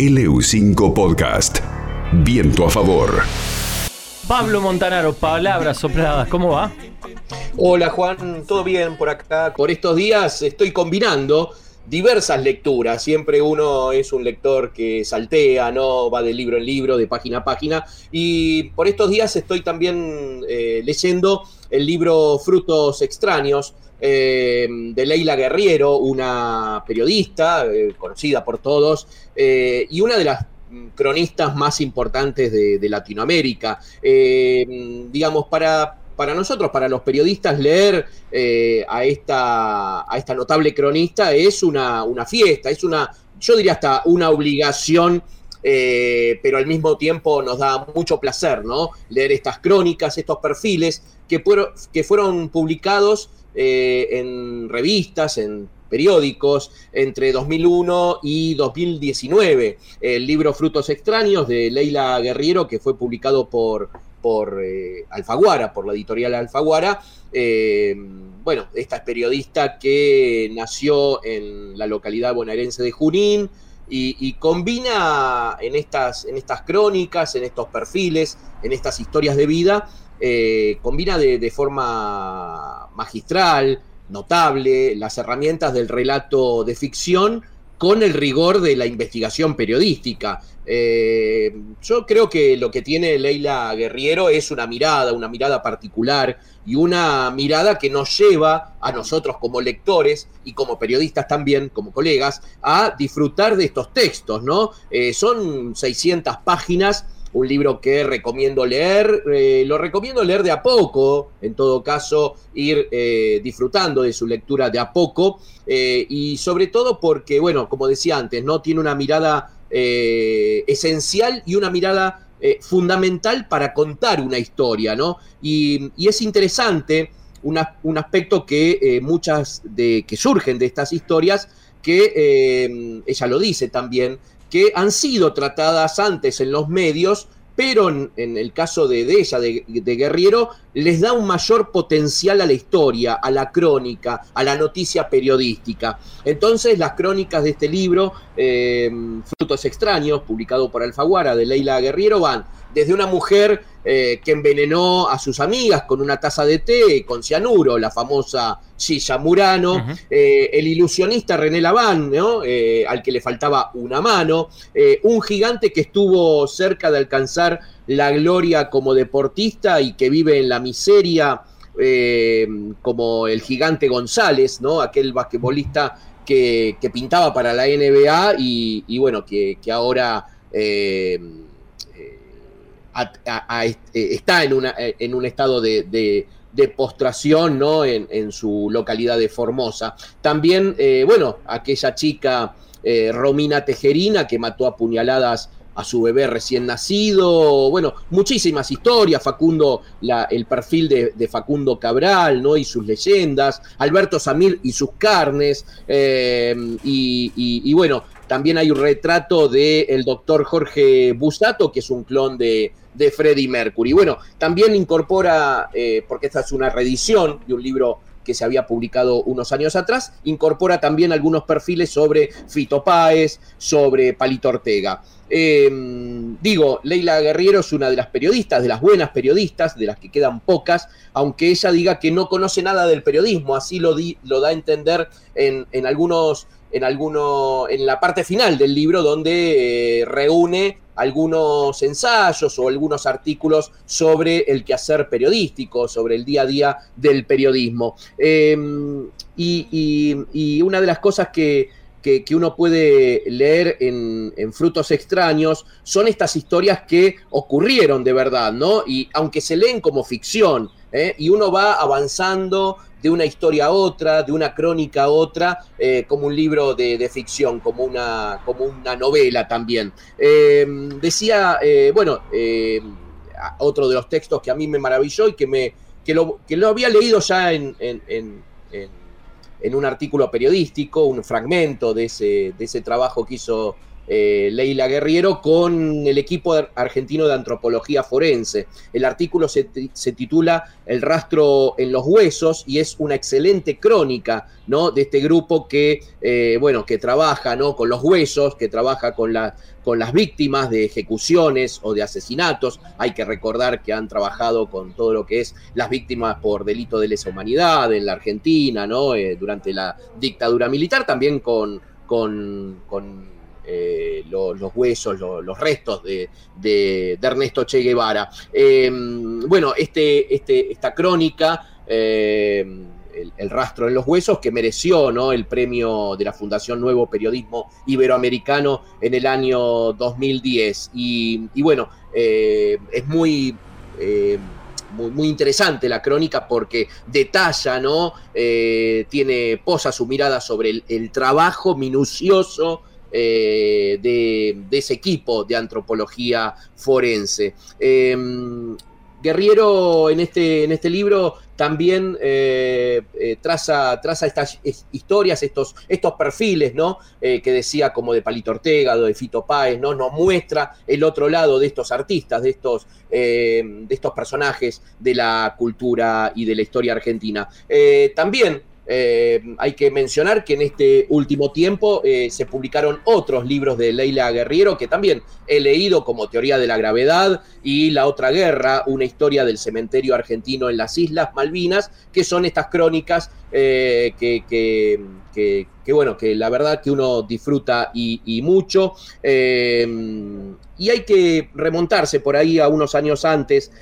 LU5 Podcast. Viento a favor. Pablo Montanaro, palabras sopladas, ¿cómo va? Hola Juan, ¿todo bien por acá? Por estos días estoy combinando diversas lecturas. Siempre uno es un lector que saltea, ¿no? Va de libro en libro, de página a página. Y por estos días estoy también eh, leyendo el libro Frutos Extraños eh, de Leila Guerriero, una periodista eh, conocida por todos y una de las cronistas más importantes de, Latinoamérica. digamos, para para nosotros, para los periodistas, leer eh, a, esta, a esta notable cronista es una, una fiesta, es una, yo diría hasta una obligación. Eh, pero al mismo tiempo nos da mucho placer, ¿no? Leer estas crónicas, estos perfiles que, que fueron publicados eh, en revistas, en periódicos entre 2001 y 2019. El libro Frutos Extraños de Leila Guerriero, que fue publicado por por eh, Alfaguara, por la editorial Alfaguara. Bueno, esta es periodista que nació en la localidad bonaerense de Junín y, combina en estas, en estas crónicas, en estos perfiles, en estas historias de vida, eh, combina de, forma magistral, notable, las herramientas del relato de ficción con el rigor de la investigación periodística. Eh, yo creo que lo que tiene Leila Guerriero es una mirada, una mirada particular y una mirada que nos lleva a nosotros como lectores y como periodistas también, como colegas, a disfrutar de estos textos, ¿no? Eh, son 600 páginas un libro que recomiendo leer. Eh, lo recomiendo leer de a poco, en todo caso, ir eh, disfrutando de su lectura de a poco. Eh, y sobre todo porque, bueno, como decía antes, ¿no? Tiene una mirada esencial y una mirada fundamental para contar una historia, ¿no? Y, es interesante un aspecto que muchas de que surgen de estas historias que ella lo dice también, que han sido tratadas antes en los medios, pero en, el caso de, ella, de, Guerriero, les da un mayor potencial a la historia, a la crónica, a la noticia periodística. Entonces, las crónicas de este libro, eh, Frutos Extraños, publicado por Alfaguara, de Leila Guerriero, van desde una mujer eh, que envenenó a sus amigas con una taza de té con cianuro, la famosa Silla Murano, eh, el ilusionista René Laván, eh, al que le faltaba una mano, un gigante que estuvo cerca de alcanzar la gloria como deportista y que vive en la miseria como el gigante González, ¿no? aquel basquetbolista que, pintaba para la NBA y, bueno, que, ahora eh, está en, eh, un estado de, postración ¿no? En, su localidad de Formosa. También, eh, bueno, aquella chica Romina Tejerina que mató a puñaladas a su bebé recién nacido, bueno, muchísimas historias, Facundo, el perfil de, Facundo Cabral, ¿no? Y sus leyendas, Alberto Samir y sus carnes, y, bueno, también hay un retrato del doctor Jorge Busato, que es un clon de, de Freddie Mercury. Bueno, también incorpora, eh, porque esta es una reedición de un libro que se había publicado unos años atrás, incorpora también algunos perfiles sobre Fito Páez, sobre Palito Ortega. Em, digo, Leila Guerriero es una de las periodistas, de las buenas periodistas, de las que quedan pocas, aunque ella diga que no conoce nada del periodismo, así lo, lo da a entender en, en algunos en, alguno, en la parte final del libro donde eh, reúne algunos ensayos o algunos artículos sobre el quehacer periodístico, sobre el día a día del periodismo. Em, y, una de las cosas que, uno puede leer en, en, Frutos Extraños son estas historias que ocurrieron de verdad, ¿no? Y aunque se leen como ficción, ¿eh? y uno va avanzando de una historia a otra, de una crónica a otra, eh, como un libro de, ficción, como una, como una novela también. Em, decía, eh, bueno, otro de los textos que a mí me maravilló y que, me, que, lo, que lo había leído ya en, en, un artículo periodístico, un fragmento de ese, de ese trabajo que hizo Leila Guerriero con el equipo argentino de antropología forense. El artículo se, titula El rastro en los huesos y es una excelente crónica ¿no? de este grupo que, bueno, que trabaja ¿no? con los huesos, que trabaja con, la, con las víctimas de ejecuciones o de asesinatos. Hay que recordar que han trabajado con todo lo que es las víctimas por delito de lesa humanidad en la Argentina, ¿no? Eh, durante la dictadura militar, también con, eh, los, huesos, los, restos de, Ernesto Che Guevara. Em, bueno, este, este, esta crónica em, el, rastro en los huesos, que mereció el premio de la Fundación Nuevo Periodismo Iberoamericano en el año 2010. Y, bueno, eh, es muy, eh, muy, muy, interesante la crónica porque detalla, ¿no? Eh, tiene, posa su mirada sobre el, trabajo minucioso. De, ese equipo de antropología forense. Guerriero en este, en este libro también eh, eh, traza, traza, estas historias, estos, estos perfiles, ¿no? Eh, que decía como de Palito Ortega, de Fito Páez, ¿no? Nos muestra el otro lado de estos artistas, de estos, de estos personajes de la cultura y de la historia argentina. también eh, hay que mencionar que en este último tiempo eh, se publicaron otros libros de Leila Guerriero que también he leído como Teoría de la Gravedad y La Otra Guerra, una historia del cementerio argentino en las Islas Malvinas, que son estas crónicas eh, que, que, bueno, que la verdad que uno disfruta y, mucho. y hay que remontarse por ahí a unos años antes,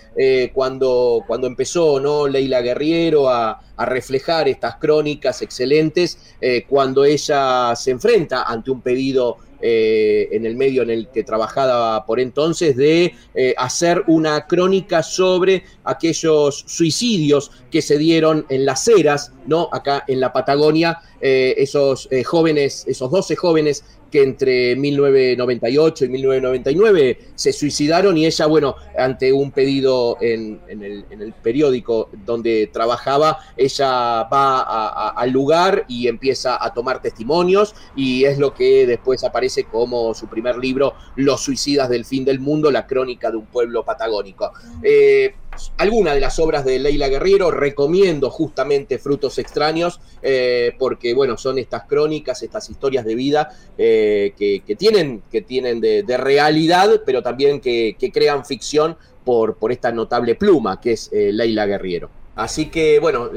cuando, cuando empezó ¿no? Leila Guerriero a, a reflejar estas crónicas excelentes eh, cuando ella se enfrenta ante un pedido eh, en el medio en el que trabajaba por entonces, de eh, hacer una crónica sobre aquellos suicidios que se dieron en las eras, ¿no? Acá en la Patagonia, esos jóvenes, esos 12 jóvenes que entre 1998 y 1999 se suicidaron y ella, bueno, ante un pedido en, el, periódico donde trabajaba, ella va al lugar y empieza a tomar testimonios y es lo que después aparece como su primer libro, Los suicidas del fin del mundo, la crónica de un pueblo patagónico. Eh, alguna de las obras de Leila Guerriero, recomiendo justamente Frutos Extraños, eh, porque bueno, son estas crónicas, estas historias de vida eh, que, tienen, que tienen de, realidad, pero también que, crean ficción por, por, esta notable pluma que es eh, Leila Guerriero. Así que, bueno,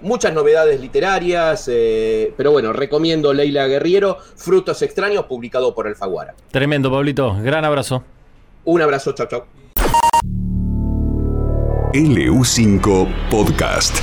muchas novedades literarias, pero bueno, recomiendo Leila Guerriero, Frutos Extraños, publicado por Alfaguara. Tremendo, Pablito. Gran abrazo. Un abrazo, chao, chao. LU5 Podcast.